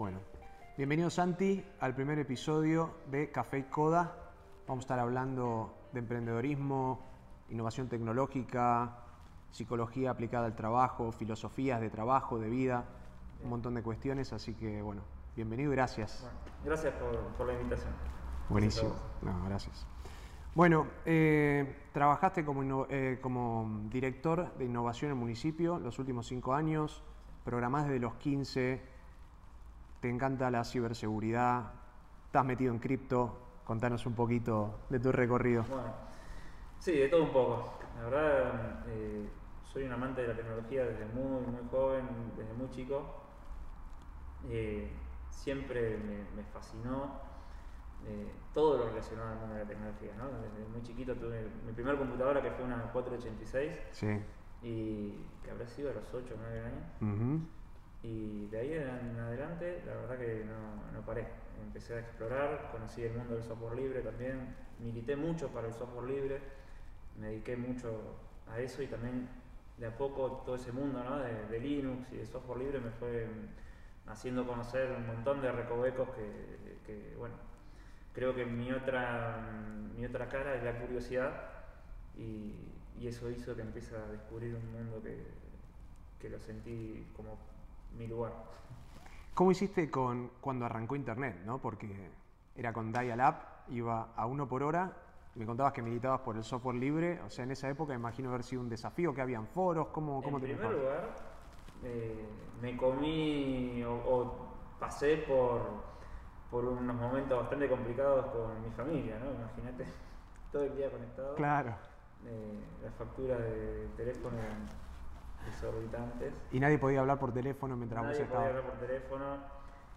Bueno, bienvenido Santi al primer episodio de Café y Coda. Vamos a estar hablando de emprendedorismo, innovación tecnológica, psicología aplicada al trabajo, filosofías de trabajo, de vida, un montón de cuestiones, así que bueno, bienvenido y gracias. Bueno, gracias por, por la invitación. Buenísimo, no, gracias. Bueno, eh, trabajaste como, eh, como director de innovación en el municipio los últimos cinco años, programás desde los 15, te encanta la ciberseguridad, estás metido en cripto, contanos un poquito de tu recorrido. Bueno, sí, de todo un poco. La verdad, eh, soy un amante de la tecnología desde muy, muy joven, desde muy chico. Eh, siempre me, me fascinó eh, todo lo relacionado al mundo de la tecnología. ¿no? Desde muy chiquito tuve mi primera computadora que fue una 486 Sí. y que habrá sido a los 8 o 9 años. Ujú. Y de ahí en adelante, la verdad que no, no paré. Empecé a explorar, conocí el mundo del software libre también, milité mucho para el software libre, me dediqué mucho a eso y también de a poco todo ese mundo ¿no? de, Linux y de software libre me fue mm, haciendo conocer un montón de recovecos que, que, bueno, creo que mi otra, mm, mi otra cara es la curiosidad y, y eso hizo que empiece a descubrir un mundo que, que lo sentí como mi lugar. ¿Cómo hiciste con cuando arrancó Internet? ¿no? Porque era con Dial-Up, iba a uno por hora. Me contabas que militabas por el software libre. O sea, en esa época imagino haber sido un desafío, que habían foros. ¿Cómo, cómo en te primer preparabas? lugar, eh, me comí o, o pasé por, por unos momentos bastante complicados con mi familia, ¿no? Imagínate, todo el día conectado. Claro. Eh, las facturas de teléfono eran exorbitantes. Y nadie podía hablar por teléfono mientras Nadie vos podía estabas. hablar por teléfono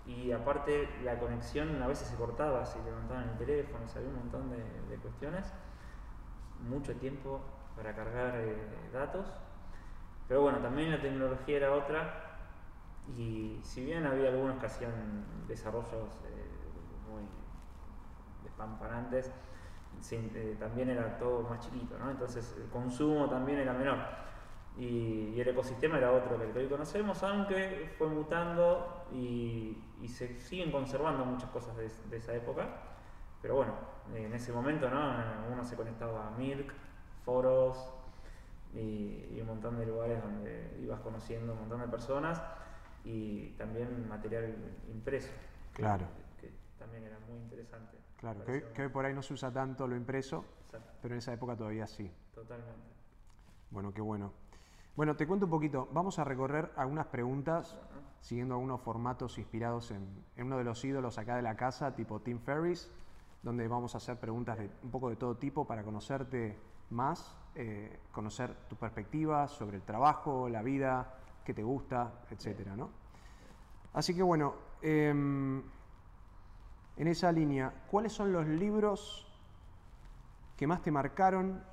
y aparte la conexión a veces se cortaba si levantaban el teléfono, había un montón de, de cuestiones. Mucho tiempo para cargar eh, datos. Pero bueno, también la tecnología era otra y si bien había algunos que hacían desarrollos eh, muy despampanantes, sí, eh, también era todo más chiquito, ¿no? Entonces el consumo también era menor. Y, y el ecosistema era otro que el que hoy conocemos, aunque fue mutando y, y se siguen conservando muchas cosas de, de esa época. Pero bueno, en ese momento ¿no? uno se conectaba a Mirk, foros y, y un montón de lugares donde ibas conociendo un montón de personas y también material impreso. Claro. Que, también era muy interesante. Claro, hoy- que hoy por ahí no se usa tanto lo impreso, Exacto, pero en esa época todavía sí. totalmente. Bueno, qué bueno. Bueno, te cuento un poquito. Vamos a recorrer algunas preguntas siguiendo algunos formatos inspirados en, uno de los ídolos acá de la casa, tipo Tim Ferriss, donde vamos a hacer preguntas de un poco de todo tipo para conocerte más, eh, conocer tu perspectiva sobre el trabajo, la vida, qué te gusta, etcétera, ¿no? Así que bueno, em, en esa línea, ¿cuáles son los libros que más te marcaron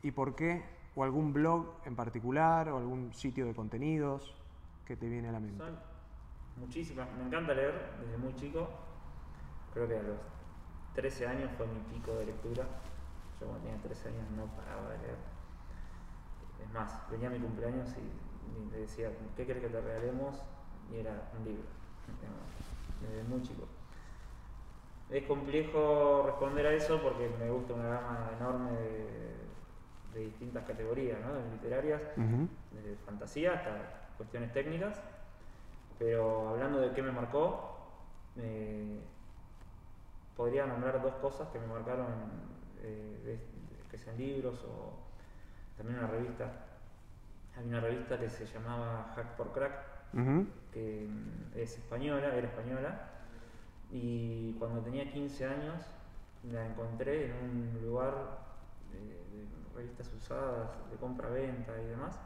y por qué? ¿O algún blog en particular o algún sitio de contenidos que te viene a la mente? Son muchísimas. Me encanta leer desde muy chico. Creo que a los 13 años fue mi pico de lectura. Yo cuando tenía 13 años no paraba de leer. Es más, venía mi cumpleaños y, le decía, ¿qué querés que te regalemos? Y era un libro. Desde muy chico. Es complejo responder a eso porque me gusta una gama enorme de, de distintas categorías, ¿no? De literarias Ujú. desde fantasía hasta cuestiones técnicas. Pero hablando de qué me marcó, eh, podría nombrar dos cosas que me marcaron, eh, de- que sean libros o también una revista. Había una revista que se llamaba Hack por Crack, que mm, es española, era española, y cuando tenía 15 años la encontré en un lugar de, de revistas usadas, de compra-venta y demás,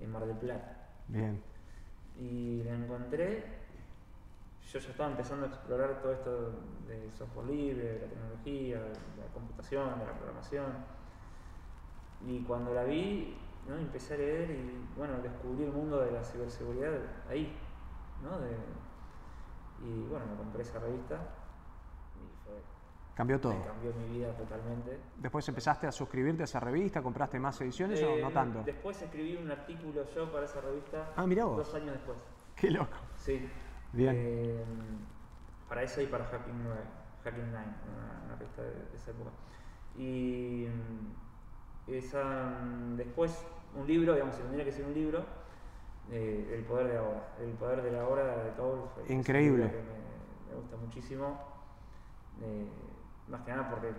en Mar del Plata. Bien. Y la encontré, yo ya estaba empezando a explorar todo esto del software libre, de la tecnología, de la computación, de la programación. Y cuando la vi, ¿no? empecé a leer y bueno, descubrí el mundo de la ciberseguridad ahí, ¿no? De- y bueno, me compré esa revista Cambió todo. me cambió mi vida totalmente. Después empezaste a suscribirte a esa revista, compraste más ediciones o Eh, no tanto. Después escribí un artículo yo para esa revista Ah, mirá vos. dos años después. Qué loco. Sí. Bien. Eh, para eso y para Hacking 9, Hacking 9, una, una revista de, de esa época. Y mm, esa, mm, después, un libro, digamos, si tendría que ser un libro, eh, El poder de ahora. El poder de la hora de un Increíble. me, me gusta muchísimo. Eh, más que nada porque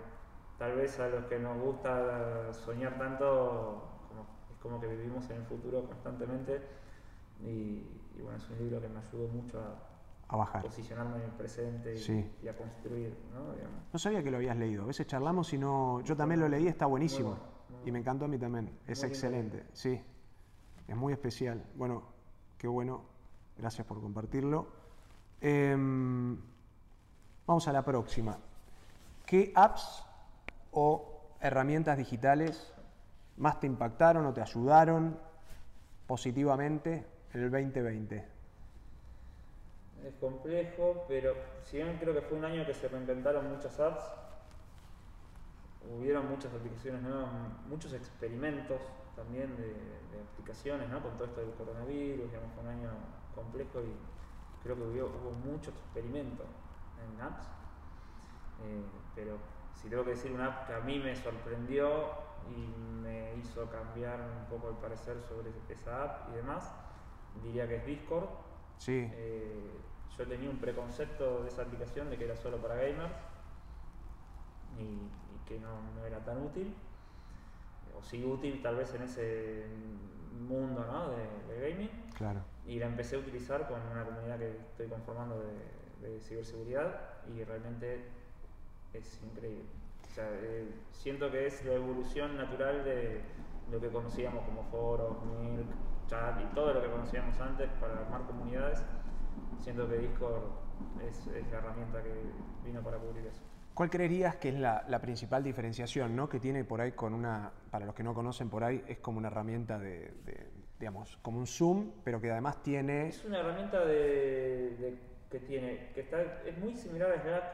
tal vez a los que nos gusta soñar tanto, como- es como que vivimos en el futuro constantemente. Y, y bueno, es un libro que me ayudó mucho a A bajar. posicionarme en el presente y, Sí. y a construir, ¿no? Digamos. No sabía que lo habías leído. A veces charlamos y no. Yo también lo leí, está buenísimo. Bueno, Y me encantó a mí también. Es Muy excelente. Sí. Es muy especial. Bueno, qué bueno. Gracias por compartirlo. Em, vamos a la próxima. ¿Qué apps o herramientas digitales más te impactaron o te ayudaron positivamente en el 2020? Es complejo, pero si bien creo que fue un año que se reinventaron muchas apps, hubieron muchas aplicaciones nuevas, muchos experimentos también de, aplicaciones, ¿no? Con todo esto del coronavirus, digamos, fue un año complejo y creo que hubo, hubo mucho experimento en apps. Eh, pero si tengo que decir una app que a mí me sorprendió y me hizo cambiar un poco el parecer sobre esa app y demás, diría que es Discord. Sí. Eh, yo tenía un preconcepto de esa aplicación de que era solo para gamers y, y que no, no era tan útil. O sí útil tal vez en ese mundo ¿no? de, de gaming. Claro. Y la empecé a utilizar con una comunidad que estoy conformando de, de ciberseguridad y realmente es increíble. O sea, eh, siento que es la evolución natural de lo que conocíamos como foros, Milk, chat y todo lo que conocíamos antes para armar comunidades. Siento que Discord es, es la herramienta que vino para cubrir eso. ¿Cuál creerías que es la, la principal diferenciación, ¿no? Que tiene por ahí con una, para los que no conocen por ahí, es como una herramienta de, de, digamos, como un Zoom, pero que además tiene... Es una herramienta de, de- que tiene, que está, es muy similar a Slack,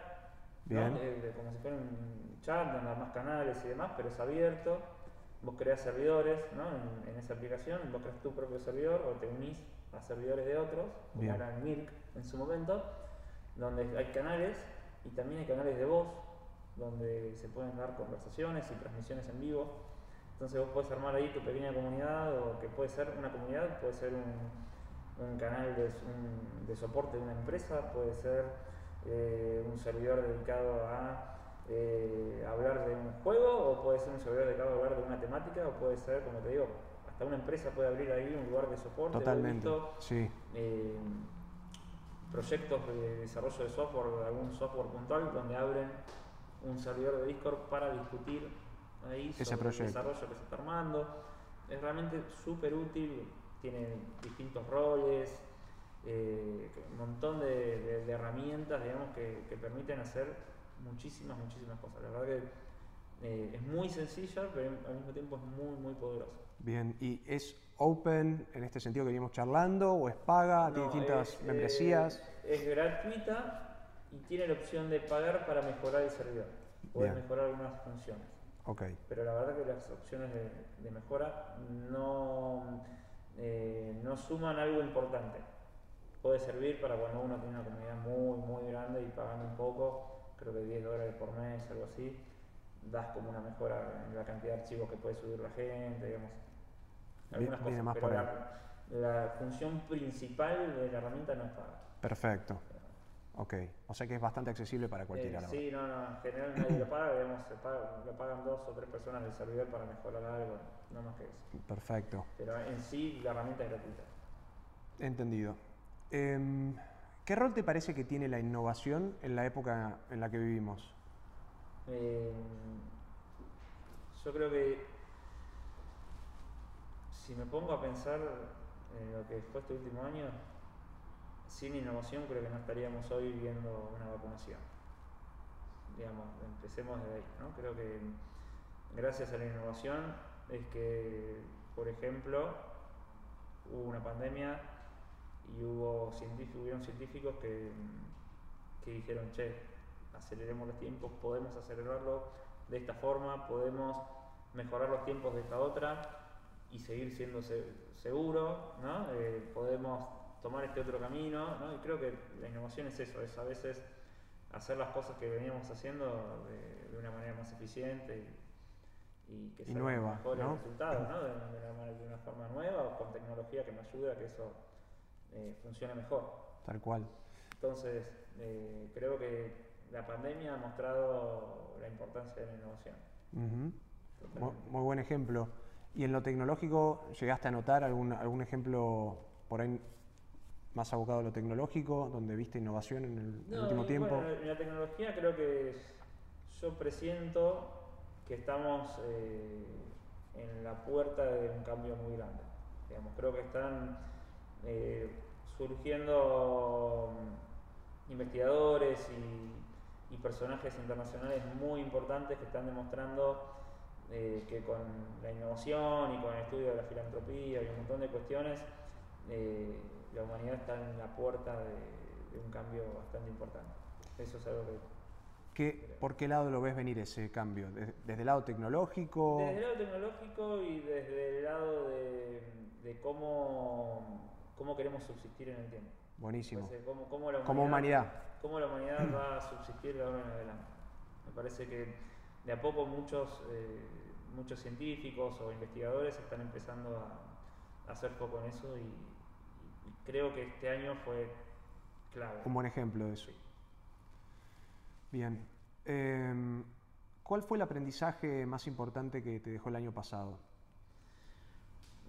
¿no? Bien. De- de como si fuera un chat, donde hay más canales y demás, pero es abierto. Vos creas servidores ¿no? en, en esa aplicación, vos creas tu propio servidor o te unís a servidores de otros, como Bien. era en Milk en su momento, donde hay canales y también hay canales de voz, donde se pueden dar conversaciones y transmisiones en vivo. Entonces vos podés armar ahí tu pequeña comunidad, o que puede ser una comunidad, puede ser un, un canal de, un- de soporte de una empresa, puede ser eh, un servidor dedicado a eh, hablar de un juego, o puede ser un servidor dedicado a hablar de una temática, o puede ser, como te digo, hasta una empresa puede abrir ahí un lugar de soporte. Totalmente. visto, Sí. eh, proyectos de desarrollo de software, de algún software puntual, donde abren un servidor de Discord para discutir ahí Ese sobre proyecto. el desarrollo que se está armando. Es realmente súper útil, tiene distintos roles, eh, un montón de, de- de herramientas digamos, que, que permiten hacer muchísimas, muchísimas cosas. La verdad que eh, es muy sencilla, pero al mismo tiempo es muy, muy poderosa. Bien. ¿Y es open en este sentido que venimos charlando o es paga? ¿Tiene No, distintas es, eh, membresías? es gratuita y tiene la opción de pagar para mejorar el servidor. Puedes Bien. mejorar algunas funciones. Ok. Pero la verdad que las opciones de, de mejora no, eh, no suman algo importante. Puede servir para cuando uno tiene una comunidad muy, muy grande y pagando un poco, creo que 10 dólares por mes, algo así, das como una mejora en la cantidad de archivos que puede subir la gente, digamos. Algunas viene cosas, más pero por la, la función principal de la herramienta no es paga. Perfecto. Ok. O sea que es bastante accesible para cualquiera. Eh, sí, no, no, en general nadie lo paga, digamos, se paga- lo pagan dos o tres personas del servidor para mejorar algo, no más que eso. Perfecto. Pero en sí la herramienta es gratuita. Entendido. Em, ¿Qué rol te parece que tiene la innovación en la época en la que vivimos? Eh, yo creo que si me pongo a pensar en lo que fue este último año, sin innovación creo que no estaríamos hoy viendo una vacunación. Digamos, empecemos de ahí, ¿no? Creo que gracias a la innovación es que, por ejemplo, hubo una pandemia y hubo científicos, hubieron científicos que, que dijeron, che, aceleremos los tiempos, podemos acelerarlo de esta forma, podemos mejorar los tiempos de esta otra y seguir siendo se- seguro, ¿no? Eh, podemos tomar este otro camino, ¿no? Y creo que la innovación es eso, es a veces hacer las cosas que veníamos haciendo de, de una manera más eficiente y, y que salgan nueva, mejores ¿no? resultados, ¿no? De, de una, de una forma nueva o con tecnología que me ayude a que eso eh, funcione mejor. Tal cual. Entonces, eh, creo que la pandemia ha mostrado la importancia de la innovación. Muy buen ejemplo. ¿Y en lo tecnológico llegaste a notar algún, algún ejemplo por ahí más abocado a lo tecnológico, donde viste innovación en el, No, último y tiempo? bueno, en la tecnología creo que yo presiento que estamos eh, en la puerta de un cambio muy grande. Digamos, creo que están eh, surgiendo mm, investigadores y, y personajes internacionales muy importantes que están demostrando eh, que con la innovación y con el estudio de la filantropía y un montón de cuestiones, eh, la humanidad está en la puerta de, de un cambio bastante importante. Eso es algo que... ¿Qué- ¿Por qué lado lo ves venir ese cambio? ¿Desde, desde el lado tecnológico? Desde el lado tecnológico y desde el lado de, de cómo, cómo queremos subsistir en el tiempo. Buenísimo. Cómo, cómo la Como humanidad. cómo la humanidad va a subsistir de ahora en adelante. Me parece que de a poco muchos, eh, muchos científicos o investigadores están empezando a, a hacer foco en eso y, y creo que este año fue clave. Un buen ejemplo de eso. Sí. Bien. Em, ¿Cuál fue el aprendizaje más importante que te dejó el año pasado?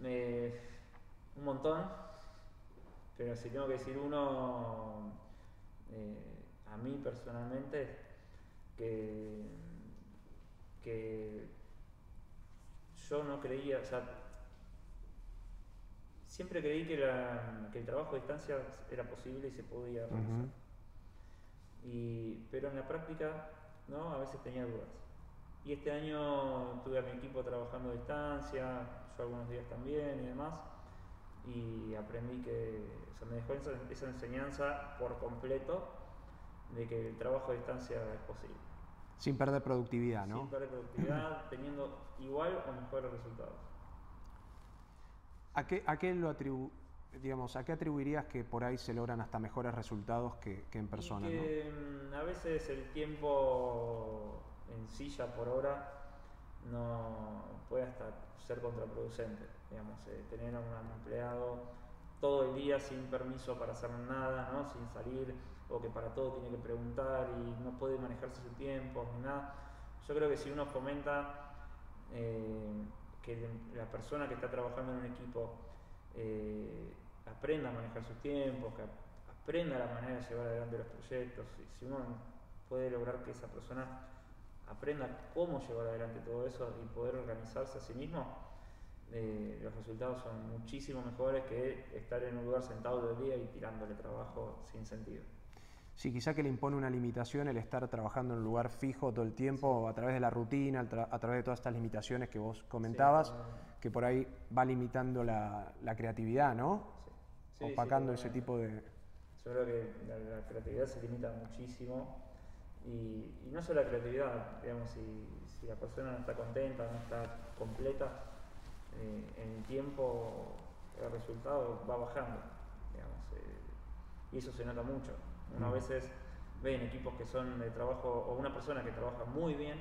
Eh, un montón, pero si tengo que decir uno, eh, a mí personalmente, que, que yo no creía, o sea, siempre creí que, la- que el trabajo a distancia era posible y se podía realizar. Y, pero en la práctica, ¿no? A veces tenía dudas. Y este año tuve a mi equipo trabajando a distancia, yo algunos días también y demás, y aprendí que, o sea, me dejó esa, esa enseñanza por completo de que el trabajo a distancia es posible. Sin perder productividad, ¿no? Sin perder productividad, teniendo igual o mejores resultados. ¿A qué, a qué lo atribu- digamos, ¿a qué atribuirías que por ahí se logran hasta mejores resultados que, que en persona? Y ¿no? que mm, a veces el tiempo en silla por hora no puede hasta ser contraproducente. Digamos, eh, tener a un empleado todo el día sin permiso para hacer nada, ¿no? sin salir, o que para todo tiene que preguntar y no puede manejarse su tiempo ni nada. Yo creo que si uno fomenta eh, que la persona que está trabajando en un equipo eh, aprenda a manejar sus tiempos, que ap- aprenda la manera de llevar adelante los proyectos, si uno puede lograr que esa persona aprenda cómo llevar adelante todo eso y poder organizarse a sí mismo, eh, los resultados son muchísimo mejores que estar en un lugar sentado todo el día y tirándole trabajo sin sentido. Sí, quizá que le impone una limitación el estar trabajando en un lugar fijo todo el tiempo a través de la rutina, a, tra- a través de todas estas limitaciones que vos comentabas, Sí, que por ahí va limitando la, la creatividad, ¿no? sí. Sí, Opacando ese tipo de... Yo creo que la, la creatividad se limita muchísimo y, y no solo la creatividad, digamos, si, si la persona no está contenta, no está completa, eh, en el tiempo el resultado va bajando, digamos, eh, y eso se nota mucho. Uno a veces ve en equipos que son de trabajo, o una persona que trabaja muy bien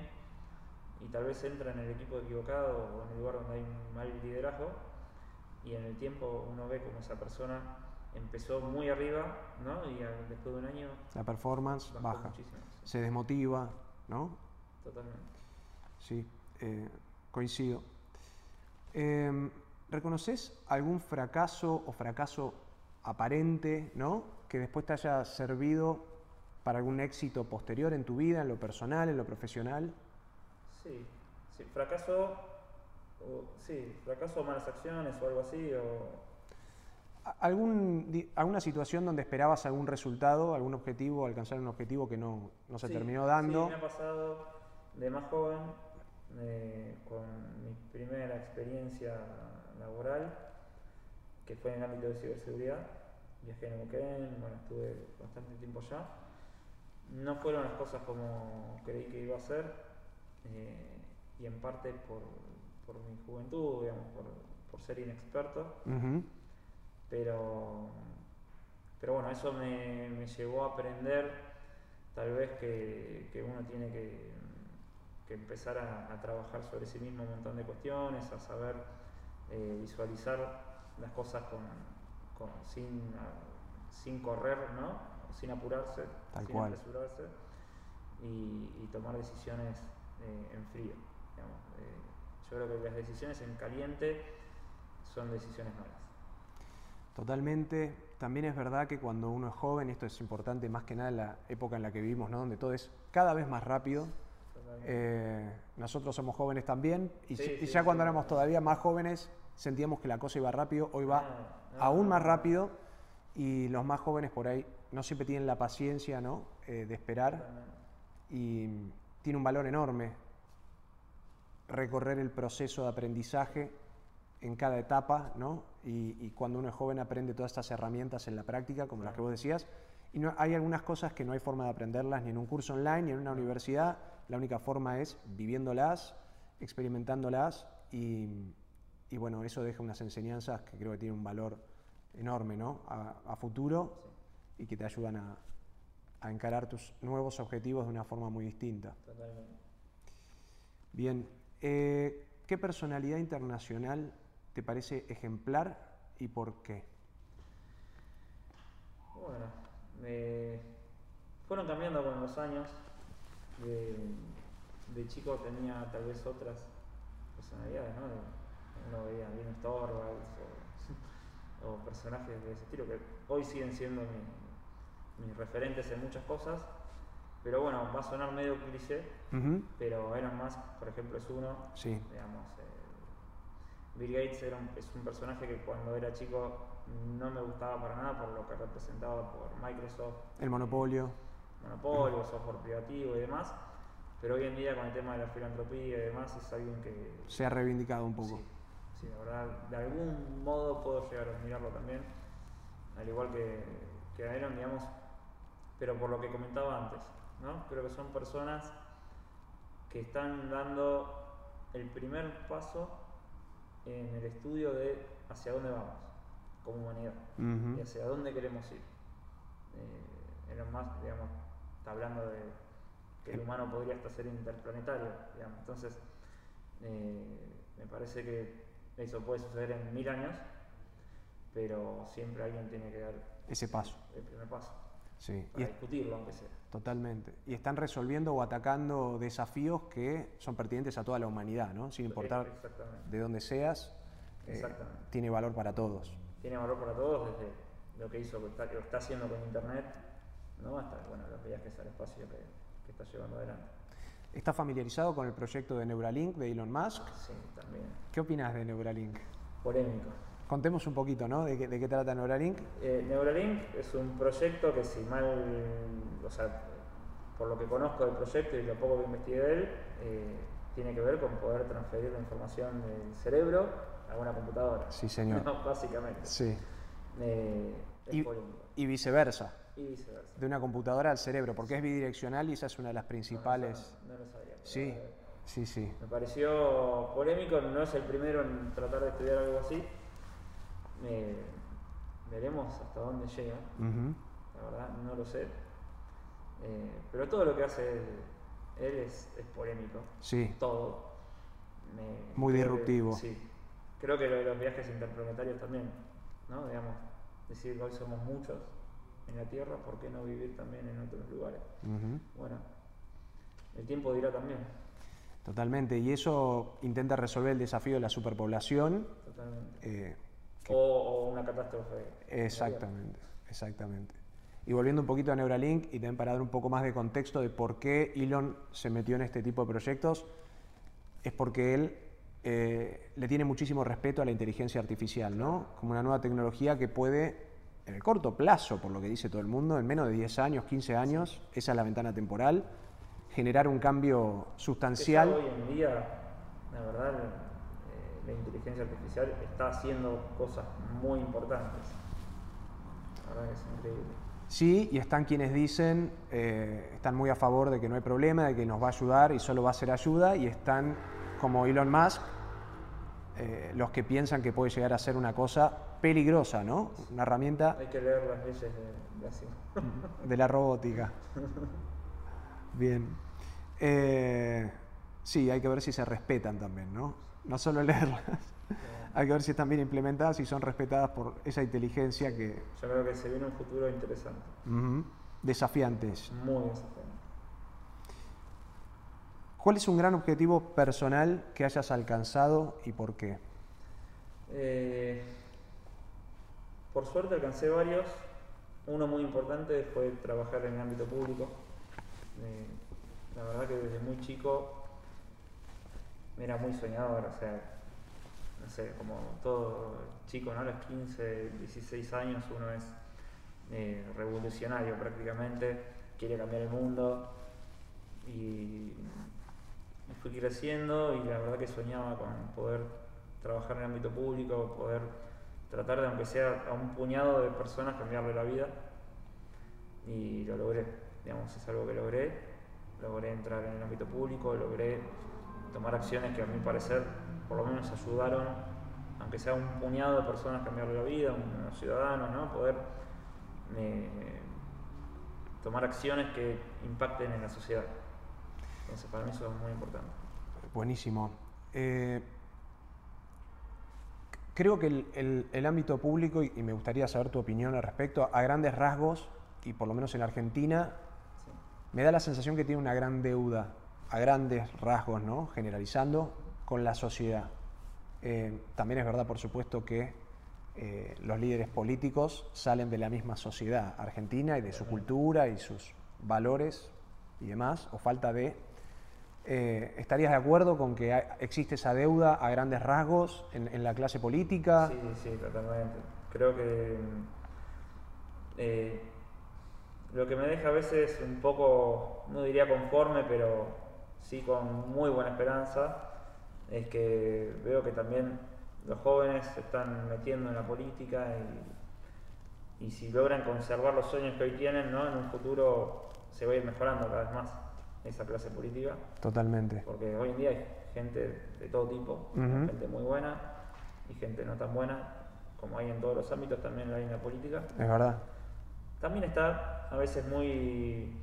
y tal vez entra en el equipo equivocado o en el lugar donde hay un mal liderazgo y en el tiempo uno ve como esa persona empezó muy arriba, ¿no? Y al- después de un año La performance baja, sí, se desmotiva, ¿no? Totalmente. Sí, eh, coincido. Em, ¿Reconoces algún fracaso o fracaso aparente, ¿no? Que después te haya servido para algún éxito posterior en tu vida, en lo personal, en lo profesional? Sí, sí, fracaso, o, sí, fracaso o malas acciones o algo así, o ¿Algún, ¿Alguna situación donde esperabas algún resultado, algún objetivo, alcanzar un objetivo que no, no se Sí, terminó dando? Sí, me ha pasado de más joven, eh, con mi primera experiencia laboral, que fue en el ámbito de ciberseguridad. Viajé en Neuquén, bueno, estuve bastante tiempo allá. No fueron las cosas como creí que iba a ser, eh, y en parte por, por mi juventud, digamos, por, por ser inexperto pero pero bueno, eso me, me llevó a aprender tal vez que, que uno tiene que, que empezar a, a, trabajar sobre sí mismo un montón de cuestiones, a saber eh, visualizar las cosas con, con sin, sin correr, ¿no? sin apurarse, sin apresurarse y, y, tomar decisiones eh, en frío. Digamos. Eh, yo creo que las decisiones en caliente son decisiones malas. Totalmente. También es verdad que cuando uno es joven, esto es importante más que nada en la época en la que vivimos, ¿no? donde todo es cada vez más rápido. Eh, nosotros somos jóvenes también y, sí, y sí, ya sí, cuando éramos todavía más jóvenes sentíamos que la cosa iba rápido, hoy va no, no, aún más rápido y los más jóvenes por ahí no siempre tienen la paciencia ¿no? Eh, de esperar y tiene un valor enorme recorrer el proceso de aprendizaje en cada etapa, ¿no? Y, y, cuando uno es joven aprende todas estas herramientas en la práctica, como las que vos decías, y no, hay algunas cosas que no hay forma de aprenderlas ni en un curso online ni en una universidad, la única forma es viviéndolas, experimentándolas y, y bueno, eso deja unas enseñanzas que creo que tienen un valor enorme, ¿no? A, a futuro y que te ayudan a, a, encarar tus nuevos objetivos de una forma muy distinta. Totalmente. Bien, eh, ¿qué personalidad internacional te parece ejemplar y por qué? Bueno, me fueron cambiando con los años. De, de, chico tenía tal vez otras personalidades, ¿no? Uno veía bien Torvalds o, o, personajes de ese estilo que hoy siguen siendo mi, mis referentes en muchas cosas. Pero bueno, va a sonar medio cliché, uh -huh. pero Elon Musk, por ejemplo, es uno. Sí. Digamos, eh, Bill Gates era un, es un personaje que cuando era chico no me gustaba para nada por lo que representaba por Microsoft. El monopolio. Monopolio, software privativo y demás. Pero hoy en día con el tema de la filantropía y demás es alguien que... Se ha reivindicado un poco. Sí, sí la verdad, de algún modo puedo llegar a admirarlo también. Al igual que, que Aaron, digamos, pero por lo que comentaba antes. ¿no? Creo que son personas que están dando el primer paso en el estudio de hacia dónde vamos como humanidad uh -huh. y hacia dónde queremos ir. Eh, Musk, digamos, está hablando de que el humano podría hasta ser interplanetario, digamos. Entonces, eh, me parece que eso puede suceder en mil años, pero siempre alguien tiene que dar ese paso. El primer paso. Sí. Para y discutirlo, aunque sea. Totalmente. Y están resolviendo o atacando desafíos que son pertinentes a toda la humanidad, ¿no? Sin importar de dónde seas, eh, tiene valor para todos. Tiene valor para todos desde lo que hizo, lo está, lo está haciendo con Internet, ¿no? hasta bueno, los viajes al espacio que, que está llevando adelante. ¿Está familiarizado con el proyecto de Neuralink de Elon Musk? Sí, también. ¿Qué opinas de Neuralink? Polémico. Contemos un poquito, ¿no? ¿De qué, de qué trata Neuralink? Eh, Neuralink es un proyecto que si mal, o sea, por lo que conozco del proyecto y lo poco que investigué de él, eh, tiene que ver con poder transferir la información del cerebro a una computadora. Sí, señor. No, básicamente. Sí. Eh, y, y, viceversa. Y viceversa. De una computadora al cerebro, porque es bidireccional y esa es una de las principales. No, no, no lo sabía. Sí, sí, sí. Me pareció polémico, no es el primero en tratar de estudiar algo así eh, veremos hasta dónde llega. Uh -huh. La verdad, no lo sé. Eh, pero todo lo que hace él, él es, es, polémico. Sí. Todo. Me, Muy disruptivo. Que, sí. Creo que lo de los viajes interplanetarios también, ¿no? Digamos, decir que hoy somos muchos en la Tierra, ¿por qué no vivir también en otros lugares? Uh -huh. Bueno, el tiempo dirá también. Totalmente, y eso intenta resolver el desafío de la superpoblación. Totalmente. Eh, o, o, una catástrofe. Exactamente, exactamente. Y volviendo un poquito a Neuralink y también para dar un poco más de contexto de por qué Elon se metió en este tipo de proyectos, es porque él eh, le tiene muchísimo respeto a la inteligencia artificial, ¿no? Como una nueva tecnología que puede, en el corto plazo, por lo que dice todo el mundo, en menos de 10 años, 15 años, esa es la ventana temporal, generar un cambio sustancial. hoy en día, la verdad, la inteligencia artificial está haciendo cosas muy importantes. La verdad que es increíble. Sí, y están quienes dicen, eh, están muy a favor de que no hay problema, de que nos va a ayudar y solo va a ser ayuda, y están como Elon Musk, eh, los que piensan que puede llegar a ser una cosa peligrosa, ¿no? Una herramienta Hay que leer las leyes de, así. de la robótica. Bien. Eh, sí, hay que ver si se respetan también, ¿no? No solo leerlas, hay que ver si están bien implementadas y son respetadas por esa inteligencia que... Yo creo que se viene un futuro interesante, ujú, desafiantes. muy desafiante. ¿Cuál es un gran objetivo personal que hayas alcanzado y por qué? Eh, por suerte alcancé varios. Uno muy importante fue trabajar en el ámbito público. Eh, la verdad que desde muy chico era muy soñador, o sea, no sé, como todo chico, ¿no? A los 15, 16 años uno es eh, revolucionario prácticamente, quiere cambiar el mundo y fui creciendo y la verdad que soñaba con poder trabajar en el ámbito público, poder tratar de, aunque sea a un puñado de personas, cambiarle la vida. Y lo logré, digamos, es algo que logré. Logré entrar en el ámbito público, logré tomar acciones que a mi parecer por lo menos ayudaron, aunque sea un puñado de personas, cambiarle la vida, unos ciudadanos, ¿no? Poder eh, tomar acciones que impacten en la sociedad. Entonces, para mí eso es muy importante. Buenísimo. Eh, creo que el, el- el ámbito público, y, y me gustaría saber tu opinión al respecto, a grandes rasgos, y por lo menos en Argentina, Sí. me da la sensación que tiene una gran deuda, a grandes rasgos, ¿no? Generalizando, con la sociedad. Eh, también es verdad, por supuesto, que eh, los líderes políticos salen de la misma sociedad argentina y de su cultura y sus valores y demás, o falta de... Eh, ¿Estarías de acuerdo con que existe esa deuda a grandes rasgos en, la clase política? Sí, sí, totalmente. Creo que eh, lo que me deja a veces un poco, no diría conforme, pero sí con muy buena esperanza, es que veo que también los jóvenes se están metiendo en la política y, y si logran conservar los sueños que hoy tienen, ¿no? en un futuro se va a ir mejorando cada vez más esa clase política. Totalmente. Porque hoy en día hay gente de todo tipo, gente muy buena y gente no tan buena, como hay en todos los ámbitos, también lo hay en la política. Es verdad. También está a veces muy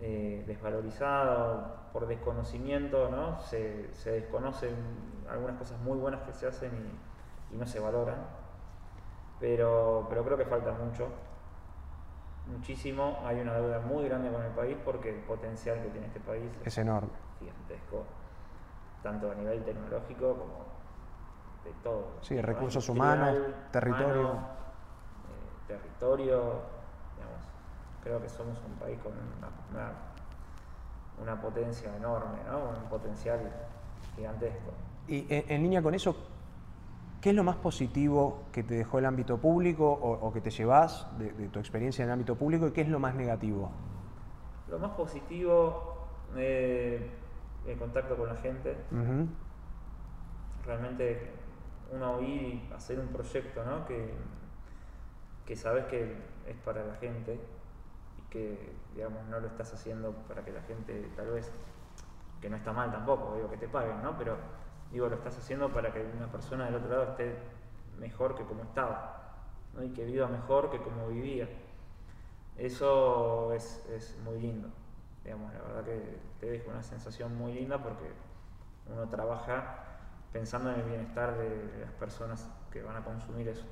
eh, desvalorizado por desconocimiento, ¿no? Se, se desconocen algunas cosas muy buenas que se hacen y, y no se valoran. Pero, pero creo que falta mucho, muchísimo. Hay una deuda muy grande con el país porque el potencial que tiene este país Es enorme. gigantesco, tanto a nivel tecnológico como de todo. Sí, recursos humanos, territorio. humano, eh, territorio, digamos, creo que somos un país con una, una, una potencia enorme, ¿no? un potencial gigantesco. Y en, en línea con eso, ¿qué es lo más positivo que te dejó el ámbito público o, o que te llevas de, de tu experiencia en el ámbito público y qué es lo más negativo? Lo más positivo, eh, el contacto con la gente, realmente uno oír y hacer un proyecto ¿no? que, que sabes que es para la gente y que digamos no lo estás haciendo para que la gente tal vez que no está mal tampoco digo que te paguen ¿no? pero digo lo estás haciendo para que una persona del otro lado esté mejor que como estaba ¿no? y que viva mejor que como vivía eso es, es muy lindo digamos la verdad que te deja una sensación muy linda porque uno trabaja pensando en el bienestar de las personas que van a consumir eso.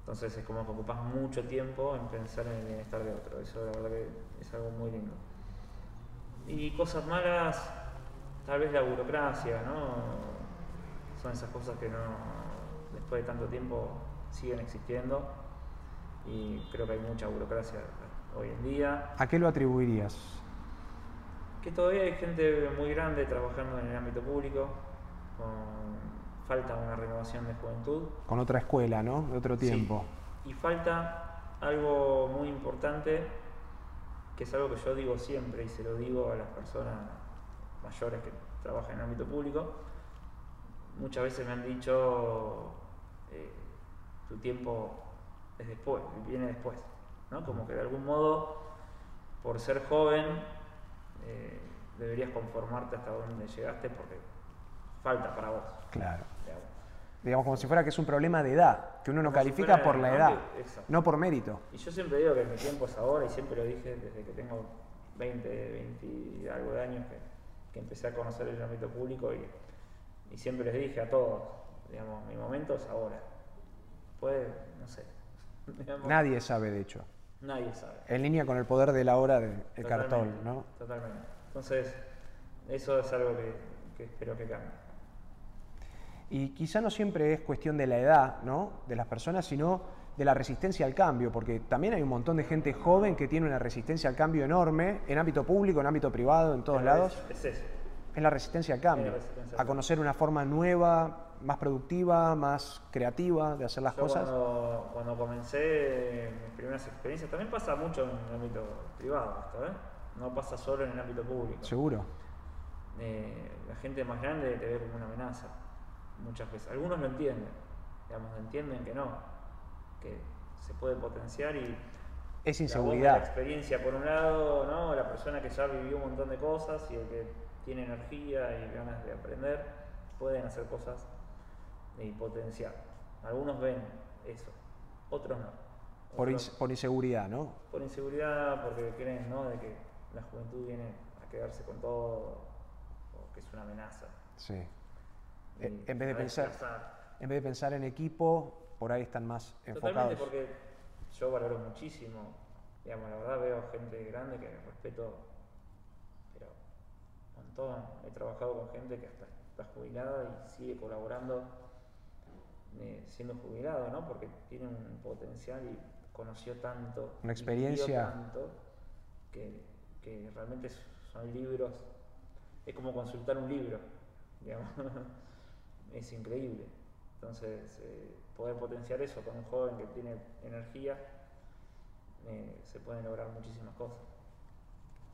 Entonces es como que ocupas mucho tiempo en pensar en el bienestar de otro. Eso la verdad que es algo muy lindo. Y cosas malas, tal vez la burocracia, ¿no? Son esas cosas que no, después de tanto tiempo siguen existiendo. Y creo que hay mucha burocracia hoy en día. ¿A qué lo atribuirías? Que todavía hay gente muy grande trabajando en el ámbito público, con falta una renovación de juventud. Con otra escuela, ¿no? De otro tiempo. Sí. Y falta algo muy importante, que es algo que yo digo siempre y se lo digo a las personas mayores que trabajan en el ámbito público. Muchas veces me han dicho, eh, tu tiempo es después, viene después, ¿no? Como que de algún modo, por ser joven, eh, deberías conformarte hasta donde llegaste porque falta para vos. Claro. digamos. Digamos, como si fuera que es un problema de edad, que uno no Como califica por la edad, no por mérito. Y yo siempre digo que mi tiempo es ahora y siempre lo dije desde que tengo 20, 20 y algo de años que, que empecé a conocer el ámbito público y, y siempre les dije a todos, digamos, mi momento es ahora. Puede, no sé. digamos, Nadie sabe, de hecho. Nadie sabe. En línea con el poder de la hora del Totalmente, cartón, ¿no? Totalmente. Entonces, eso es algo que, que espero que cambie. Y quizá no siempre es cuestión de la edad, ¿no? De las personas, sino de la resistencia al cambio, porque también hay un montón de gente joven que tiene una resistencia al cambio enorme, en ámbito público, en ámbito privado, en todos lados. Es, es eso. Es la resistencia al cambio, resistencia a conocer una forma nueva, más productiva, más creativa de hacer las Yo cosas. Cuando, cuando comencé mis primeras experiencias, también pasa mucho en el ámbito privado esto, ¿eh? No pasa solo en el ámbito público. Seguro. Eh, la gente más grande te ve como una amenaza, muchas veces. Algunos lo entienden, digamos, entienden que no, que se puede potenciar y Es de la inseguridad. experiencia por un lado, ¿no? La persona que ya vivió un montón de cosas y el que tiene energía y ganas de aprender, pueden hacer cosas y potenciar. Algunos ven eso, otros no. Por, ins- por inseguridad, ¿no? por inseguridad, porque creen ¿no? de que la juventud viene a quedarse con todo, o que es una amenaza. Sí. Eh, en vez de pensar-. En vez de pensar en equipo, por ahí están más Totalmente, enfocados. porque yo valoro muchísimo, digamos, la verdad veo gente grande que respeto, pero un montón. He trabajado con gente que hasta está jubilada y sigue colaborando eh, siendo jubilado, ¿no? Porque tiene un potencial y conoció tanto, Una experiencia. tanto, que, que realmente son libros, es como consultar un libro, digamos. es increíble. Entonces, eh, poder potenciar eso con un joven que tiene energía, eh, se pueden lograr muchísimas cosas.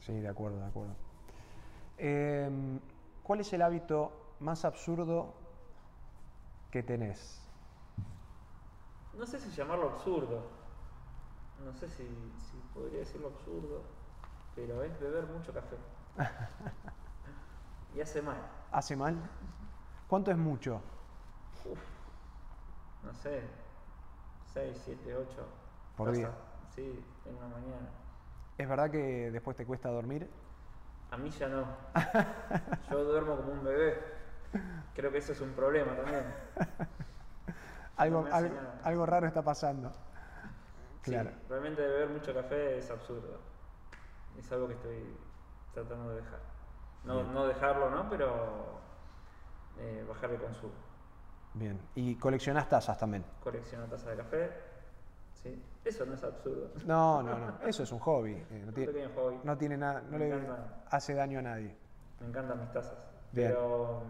Sí, de acuerdo, de acuerdo. Em, ¿Cuál es el hábito más absurdo que tenés? No sé si llamarlo absurdo, no sé si, si podría decirlo absurdo, pero es beber mucho café. y hace mal. ¿Hace mal? ¿Cuánto es mucho? Uf, no sé, 6, 7, 8. Por día. Sí, en una mañana. ¿Es verdad que después te cuesta dormir? A mí ya no. Yo duermo como un bebé. Creo que eso es un problema también. Algo, algo, raro está pasando. Sí, Claro. realmente beber mucho café es absurdo. Es algo que estoy tratando de dejar. No, no dejarlo, ¿no? Pero eh, bajar el consumo. Bien. ¿Y coleccionás tazas también? Colecciono tazas de café. Sí. Eso no es absurdo. No, no, no. Eso es un hobby. eh, no, tiene, hobby. no tiene nada, no Me le encantan. hace daño a nadie. Me encantan mis tazas. Bien. Pero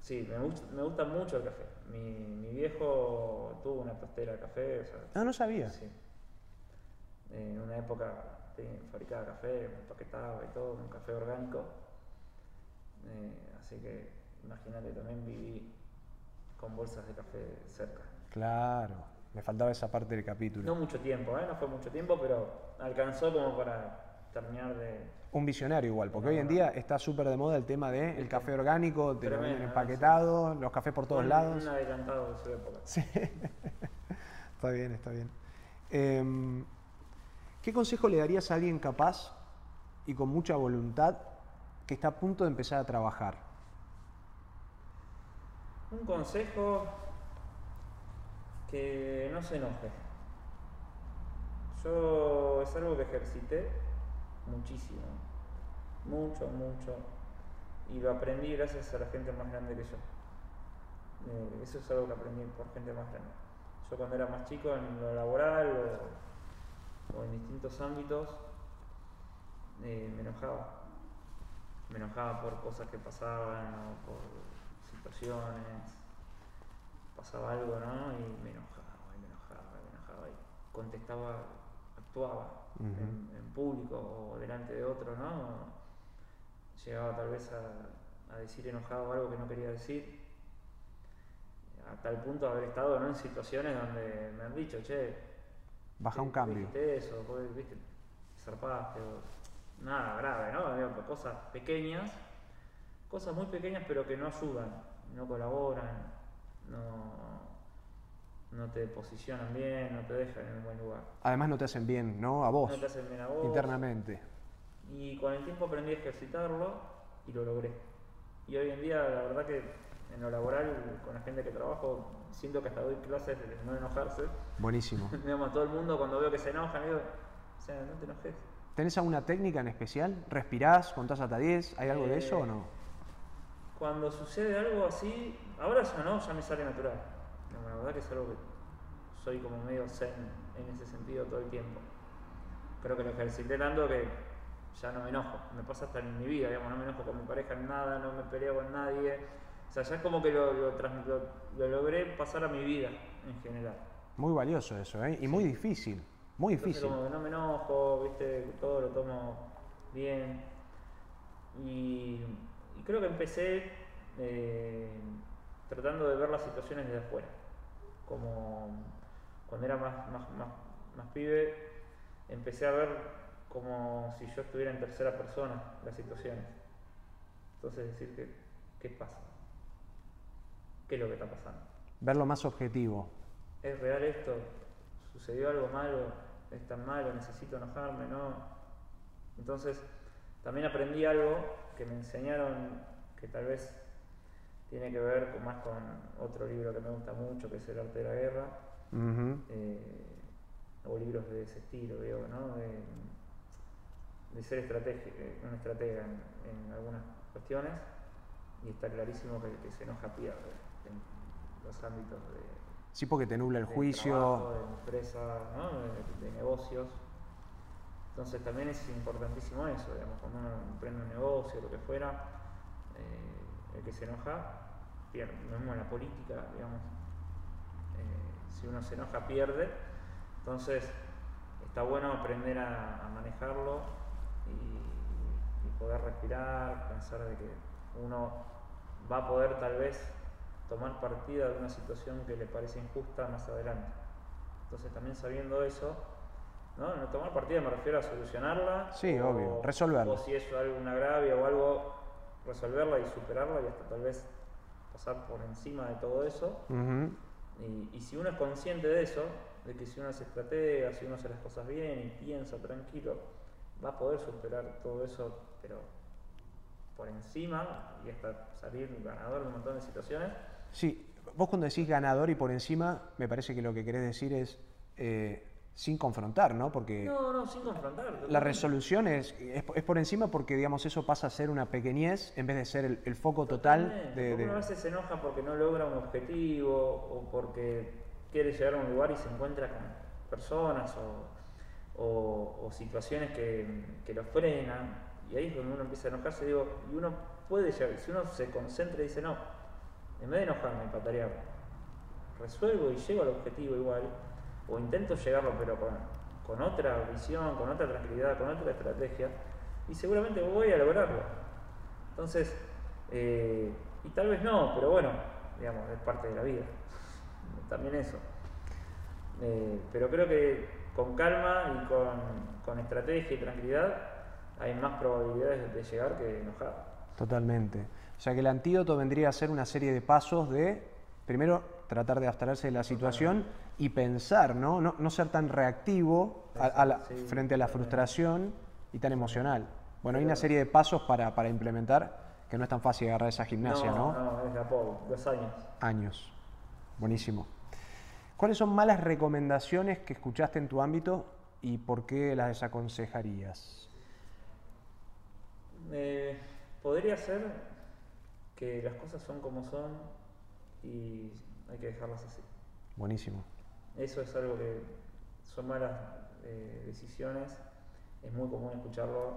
sí, me gusta, me gusta mucho el café. Mi, mi viejo tuvo una tostera de café. O sea, Ah, no sabía. Sí. En una época fabricaba café, me empaquetaba y todo, un café orgánico. Eh, así que imagínate, también viví con bolsas de café cerca. Claro. Me faltaba esa parte del capítulo. No mucho tiempo, ¿eh? no fue mucho tiempo, pero alcanzó como para terminar de... Un visionario igual, porque No, hoy en no. día está súper de moda el tema del el café orgánico, te lo venden ¿eh? empaquetado, los cafés por todos un, lados. Un adelantado de su época. Sí. está bien, está bien. Em, ¿Qué consejo le darías a alguien capaz y con mucha voluntad que está a punto de empezar a trabajar? Un consejo que no se enoje. Yo es algo que ejercité muchísimo, mucho, mucho, y lo aprendí gracias a la gente más grande que yo. Eh, eso es algo que aprendí por gente más grande. Yo cuando era más chico en lo laboral o, en distintos ámbitos eh, me enojaba. Me enojaba por cosas que pasaban o por situaciones. Pasaba algo, ¿no? Y me enojaba, y me enojaba, y me enojaba. Y contestaba, actuaba en, en público o delante de otro, ¿no? Llegaba tal vez a, a decir enojado algo que no quería decir. A tal punto de haber estado ¿no? en situaciones donde me han dicho, che, Baja un ¿por qué cambio. dijiste eso? ¿Por qué, viste, zarpaste? O- nada grave, ¿no? Cosas pequeñas cosas muy pequeñas pero que no ayudan, no colaboran, no, no te posicionan bien, no te dejan en un buen lugar. Además no te hacen bien, ¿no? A vos. No te hacen bien a vos. Internamente. Y con el tiempo aprendí a ejercitarlo y lo logré. Y hoy en día, la verdad que en lo laboral, con la gente que trabajo, siento que hasta doy clases de no enojarse. Buenísimo. Digamos, todo el mundo cuando veo que se enojan, digo, o sea, no te enojes. ¿Tenés alguna técnica en especial? ¿Respirás? ¿Contás hasta 10? ¿Hay algo de eso o Eh, no? Cuando sucede algo así, ahora ya no, ya me sale natural. No, la verdad que es algo que soy como medio zen en ese sentido todo el tiempo. Creo que lo ejercité tanto que ya no me enojo. Me pasa hasta en mi vida, digamos, no me enojo con mi pareja en nada, no me peleo con nadie. O sea, ya es como que lo, lo, lo- lo logré pasar a mi vida en general. Muy valioso eso, ¿eh? Y muy difícil. Muy Entonces difícil. como que no me enojo, viste, todo lo tomo bien. Y creo que empecé eh, tratando de ver las situaciones desde afuera. Como cuando era más, más, más, más pibe, empecé a ver como si yo estuviera en tercera persona las situaciones. Entonces decir que, ¿qué pasa? ¿Qué es lo que está pasando? Verlo más objetivo. ¿Es real esto? ¿Sucedió algo malo? ¿Es tan malo? ¿Necesito enojarme? ¿No? Entonces, también aprendí algo que me enseñaron que tal vez tiene que ver con, más con otro libro que me gusta mucho, que es El arte de la guerra, eh, o libros de ese estilo, digo, ¿no? De, de ser estrategi- eh, un estratega en, en algunas cuestiones, y está clarísimo que el que se enoja pierde en los ámbitos de, Sí, porque te nubla el de juicio. trabajo, de empresa, ¿no? de, de negocios. Entonces también es importantísimo eso, digamos, cuando uno emprende un negocio, lo que fuera, eh, el que se enoja pierde. Lo mismo en la política, digamos, eh, si uno se enoja pierde. Entonces está bueno aprender a, manejarlo y, y poder respirar, pensar de que uno va a poder tal vez tomar partida de una situación que le parece injusta más adelante. Entonces también sabiendo eso, ¿no? No tomar partida me refiero a solucionarla. Sí, obvio, resolverlo. O si es algo, un agravio o algo, resolverla y superarla y hasta tal vez pasar por encima de todo eso. Y, y si uno es consciente de eso, de que si uno es estratega, si uno hace las cosas bien y piensa tranquilo, va a poder superar todo eso, pero por encima y hasta salir ganador de un montón de situaciones. Sí, vos cuando decís ganador y por encima, me parece que lo que querés decir es eh, sin confrontar, ¿no? Porque No, no, sin confrontar. la resolución es, es, es por encima porque, digamos, eso pasa a ser una pequeñez en vez de ser el, el foco total de... uno a veces se enoja porque no logra un objetivo o porque quiere llegar a un lugar y se encuentra con personas o, o- o situaciones que, que lo frenan. Y ahí es donde uno empieza a enojarse. Digo, y uno puede llegar, si uno se concentra y dice, no, en vez de enojarme patarear, resuelvo y llego al objetivo igual, o intento llegarlo, pero con, con otra visión, con otra tranquilidad, con otra estrategia, y seguramente voy a lograrlo. Entonces, eh, y tal vez no, pero bueno, digamos, es parte de la vida. También eso. Eh, pero creo que con calma y con, con estrategia y tranquilidad hay más probabilidades de llegar que enojado. Totalmente. O sea que el antídoto vendría a ser una serie de pasos de, primero, tratar de abstraerse de la situación y pensar, ¿no? No, no ser tan reactivo a- a la- Sí, frente a la frustración y tan emocional. Bueno, hay una serie de pasos para, para implementar que no es tan fácil agarrar esa gimnasia, ¿no? No, es de a poco, dos años. Años. Buenísimo. ¿Cuáles son malas recomendaciones que escuchaste en tu ámbito y por qué las desaconsejarías? Eh, podría ser que las cosas son como son y hay que dejarlas así. Buenísimo. Eso es algo que son malas eh, decisiones, es muy común escucharlo,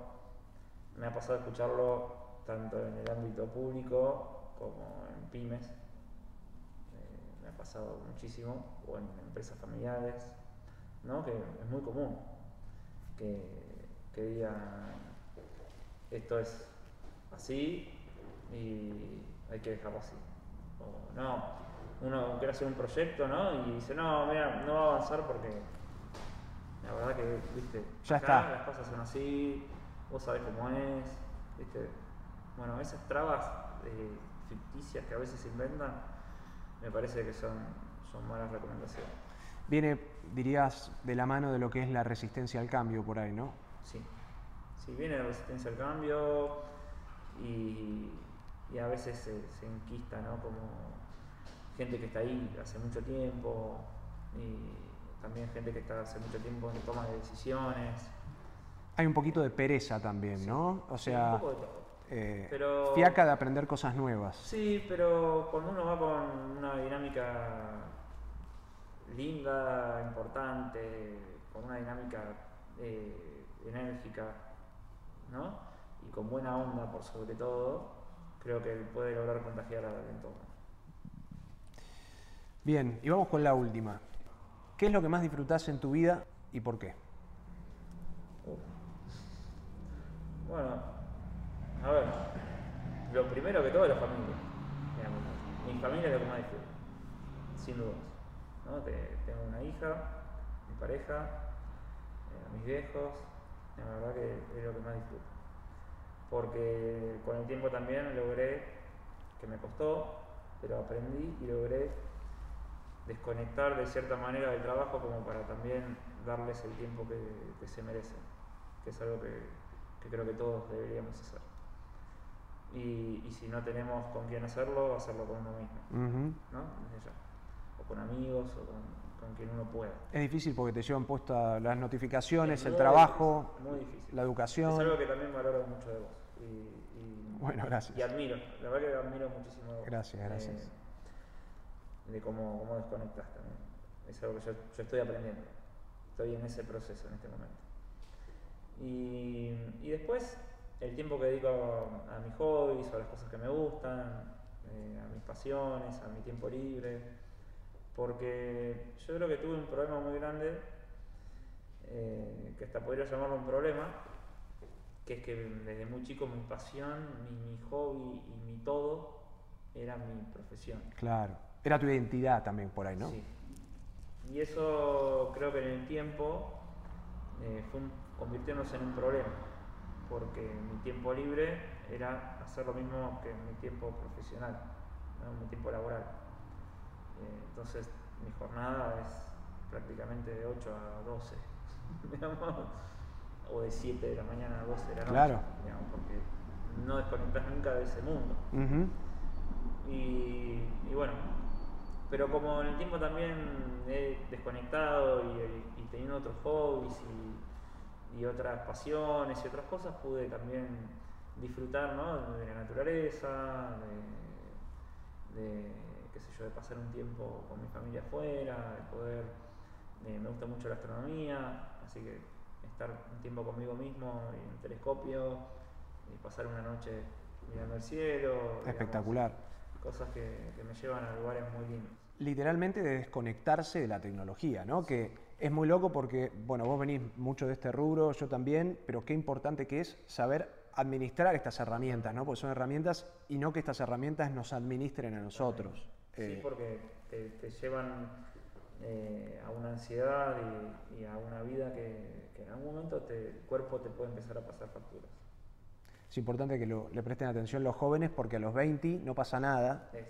me ha pasado escucharlo tanto en el ámbito público como en pymes, Eh, me ha pasado muchísimo, o en empresas familiares, ¿no? que es muy común que, que digan esto es así y hay que dejarlo así. O no, uno quiere hacer un proyecto, ¿no? Y dice, no, mira, no va a avanzar porque la verdad que, viste, Ya acá está. las cosas son así, vos sabés cómo es, viste. Bueno, esas trabas eh, ficticias que a veces se inventan, me parece que son, son malas recomendaciones. Viene, dirías, de la mano de lo que es la resistencia al cambio por ahí, ¿no? Sí, sí, viene la resistencia al cambio y, y a veces se, se enquista, ¿no? Como gente que está ahí hace mucho tiempo y también gente que está hace mucho tiempo en toma de decisiones. Hay un poquito de pereza también, Sí. ¿no? O Sí, sea, un poco de todo. eh, Pero- fiaca de aprender cosas nuevas. Sí, pero cuando uno va con una dinámica linda, importante, con una dinámica eh, enérgica, ¿no? Y con buena onda por sobre todo, creo que puede lograr contagiar al entorno. Bien, y vamos con la última. ¿Qué es lo que más disfrutás en tu vida y por qué? Bueno, a ver, lo primero que todo es la familia. Mi familia es lo que más disfruto, sin dudas. ¿no? Te- tengo una hija, mi pareja, eh, mis viejos, la verdad que es lo que más disfruto. Porque con el tiempo también logré, que me costó, pero aprendí y logré desconectar de cierta manera del trabajo como para también darles el tiempo que, que se merecen, que es algo que, que creo que todos deberíamos hacer. Y, y si no tenemos con quién hacerlo, hacerlo con uno mismo. ¿no? Desde ya. O con amigos o con, con quien uno pueda. Es difícil porque te llevan puestas las notificaciones, Es el trabajo, difícil, muy difícil. la Es educación. algo que también valoro mucho de vos. Y, y- Bueno, gracias. Y admiro, la verdad que admiro muchísimo de vos. Gracias, gracias. Eh, de cómo, cómo desconectas también. Es algo que yo, estoy aprendiendo. Estoy en ese proceso en este momento. Y, y después, el tiempo que dedico a, a mis hobbies a las cosas que me gustan, eh, a mis pasiones, a mi tiempo libre. Porque yo creo que tuve un problema muy grande, eh, que hasta podría llamarlo un problema, que es que desde muy chico mi pasión, mi, mi hobby y mi todo era mi profesión. Claro. Era tu identidad también por ahí, ¿no? Sí. Y eso creo que en el tiempo eh, fue un- convirtiéndose en un problema, porque mi tiempo libre era hacer lo mismo que mi tiempo profesional, ¿no? mi tiempo laboral. Eh, entonces mi jornada es prácticamente de 8 a 12, digamos, o de 7 de la mañana a 12 de la noche, Claro. digamos, porque no desconectas nunca de ese mundo. Y bueno, pero como en el tiempo también he desconectado y, y teniendo otros hobbies y, y otras pasiones y otras cosas, pude también disfrutar ¿no? de la naturaleza, de, de, qué sé yo, de pasar un tiempo con mi familia afuera, de poder, eh, me gusta mucho la astronomía, así que estar un tiempo conmigo mismo en un telescopio y pasar una noche mirando el cielo. Espectacular. Cosas que, que me llevan a lugares muy lindos. Literalmente de desconectarse de la tecnología, ¿no? Que es muy loco porque, bueno, vos venís mucho de este rubro, yo también, pero qué importante que es saber administrar estas herramientas, ¿no? Porque son herramientas y no que estas herramientas nos administren a nosotros. Sí, Eh, porque te, te llevan eh, a una ansiedad y, y a una vida que, que en algún momento te- el cuerpo te puede empezar a pasar facturas. Es importante que lo- le presten atención los jóvenes porque a los 20 no pasa nada. Es.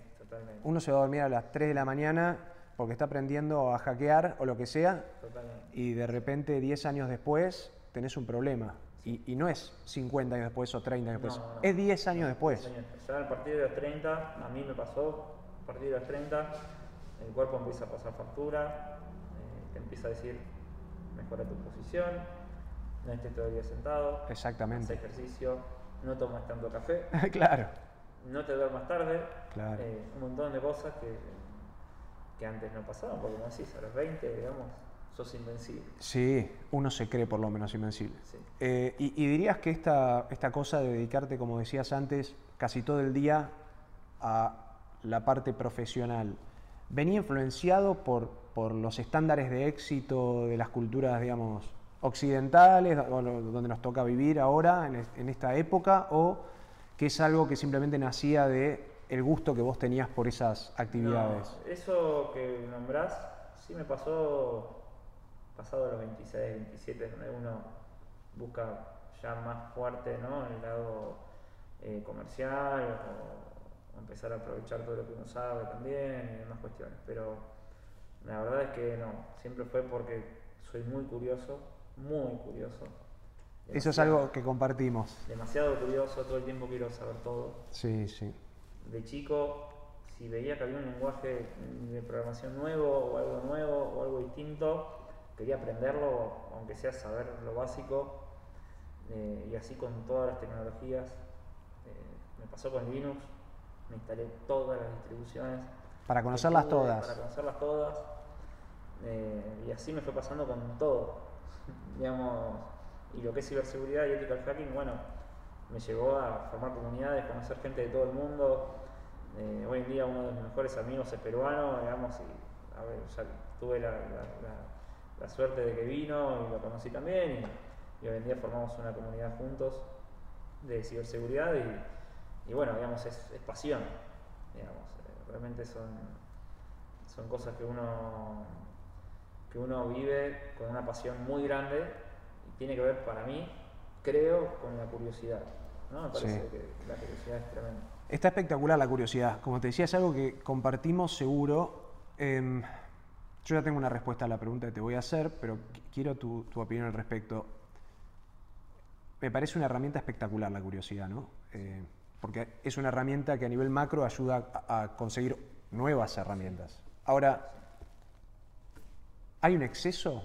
Uno se va a dormir a las 3 de la mañana porque está aprendiendo a hackear o lo que sea totalmente. y de repente 10 años después tenés un problema. Y, y no es 50 años después o 30 años después, No, es 10 años después. Señor, Ya a partir de los 30, a mí me pasó, a partir de los 30, el cuerpo empieza a pasar factura, eh, te empieza a decir, mejora tu posición, no estés día sentado, haz Exactamente. ejercicio, no tomes tanto café, claro, no te duermas tarde, Claro. eh, un montón de cosas que, que antes no pasaban, porque como decís, a los 20, digamos, sos invencible. sí, uno se cree por lo menos invencible. Sí. Eh, y, y dirías que esta, esta cosa de dedicarte, como decías antes, casi todo el día a la parte profesional, ¿venía influenciado por, por los estándares de éxito de las culturas, digamos, occidentales, donde nos toca vivir ahora, en, es- en esta época, o que es algo que simplemente nacía de el gusto que vos tenías por esas actividades? Eso que nombrás, sí me pasó pasado los 26, 27, donde uno busca ya más fuerte ¿no? el lado eh, comercial o, empezar a aprovechar todo lo que uno sabe también y demás cuestiones. Pero la verdad es que no, siempre fue porque soy muy curioso, muy curioso. Eso es algo que compartimos. Demasiado curioso, todo el tiempo quiero saber todo. Sí, sí. De chico, si veía que había un lenguaje de programación nuevo o algo nuevo o algo distinto, quería aprenderlo, aunque sea saber lo básico. Eh, y así con todas las tecnologías. Eh, me pasó con Linux, me instalé todas las distribuciones. Para conocerlas todas. Para conocerlas todas. Eh, y así me fue pasando con todo. Digamos, y lo que es ciberseguridad y ethical hacking, bueno, me llevó a formar comunidades, conocer gente de todo el mundo. hoy en día uno de mis mejores amigos es peruano, digamos, y ya tuve la, la, suerte de que vino y lo conocí también y hoy en día formamos una comunidad juntos de ciberseguridad y, bueno, digamos, es, pasión, digamos, eh, realmente son, son cosas que uno, que uno vive con una pasión muy grande y tiene que ver para mí, creo, con la curiosidad. ¿no? Me parece que la curiosidad es tremenda. Está espectacular la curiosidad. Como te decía, es algo que compartimos seguro. Em, yo ya tengo una respuesta a la pregunta que te voy a hacer, pero quiero tu, tu opinión al respecto me parece una herramienta espectacular la curiosidad, ¿no? Eh, porque es una herramienta que a nivel macro ayuda a, conseguir nuevas herramientas. Ahora, ¿hay un exceso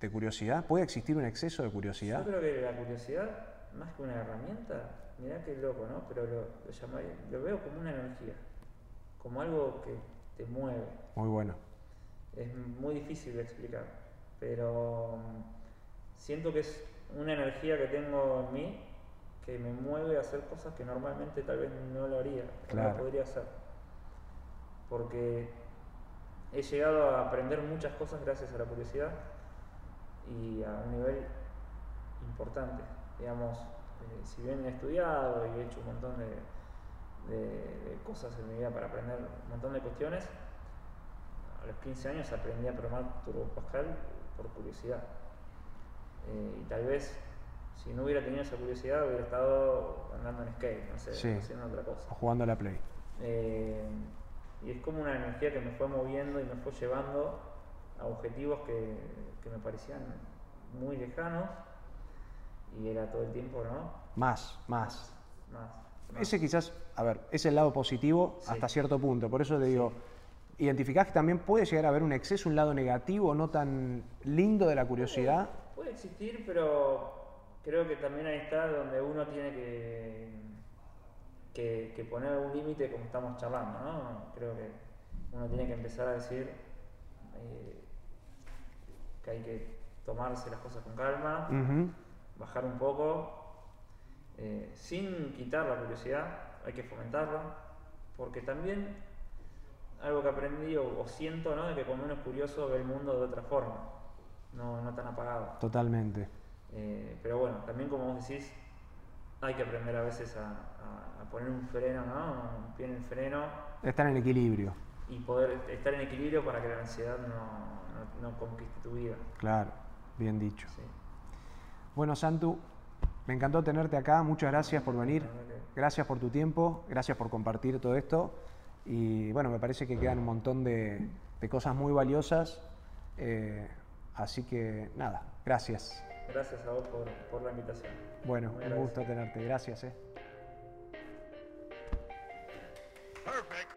de curiosidad? ¿Puede existir un exceso de curiosidad? Yo creo que la curiosidad, más que una herramienta, mirá qué loco, ¿no? Pero lo, lo veo como una energía, como algo que te mueve. Muy bueno. Es muy difícil de explicar, pero mm, siento que es una energía que tengo en mí que me mueve a hacer cosas que normalmente tal vez no lo haría, no podría hacer. Porque he llegado a aprender muchas cosas gracias a la curiosidad y a un nivel importante. Digamos, eh, si bien he estudiado y he hecho un montón de, de, cosas en mi vida para aprender un montón de cuestiones, a los 15 años aprendí a programar Turbo Pascal por curiosidad. Eh, y tal vez si no hubiera tenido esa curiosidad hubiera estado andando en skate, no sé, haciendo otra cosa. O jugando a la play. Eh, y es como una energía que me fue moviendo y me fue llevando a objetivos que, que me parecían muy lejanos y era todo el tiempo, ¿no? Más, más. Más. Ese quizás, a ver, es el lado positivo hasta cierto punto. Por eso te digo, ¿identificás que también puede llegar a haber un exceso, un lado negativo, no tan lindo de la curiosidad? Puede existir, pero creo que también ahí está donde uno tiene que, que, poner un límite como estamos charlando, ¿no? Creo que uno tiene que empezar a decir eh, que hay que tomarse las cosas con calma, bajar un poco, eh, sin quitar la curiosidad, hay que fomentarla, porque también algo que aprendí o, o siento, ¿no? De que cuando uno es curioso ve el mundo de otra forma no, no tan apagado. Totalmente. Eh, pero bueno, también como vos decís, hay que aprender a veces a, poner un freno, ¿no? Un pie en el freno. Estar en equilibrio. Y poder estar en equilibrio para que la ansiedad no, no, conquiste tu vida. Claro, bien dicho. Bueno, Santu, me encantó tenerte acá, muchas gracias por venir, gracias por tu tiempo, gracias por compartir todo esto y bueno, me parece que quedan un montón de, cosas muy valiosas. Eh, Así que nada, gracias. Gracias a vos por, la invitación. Bueno, un gusto tenerte. Gracias. Eh. Perfect.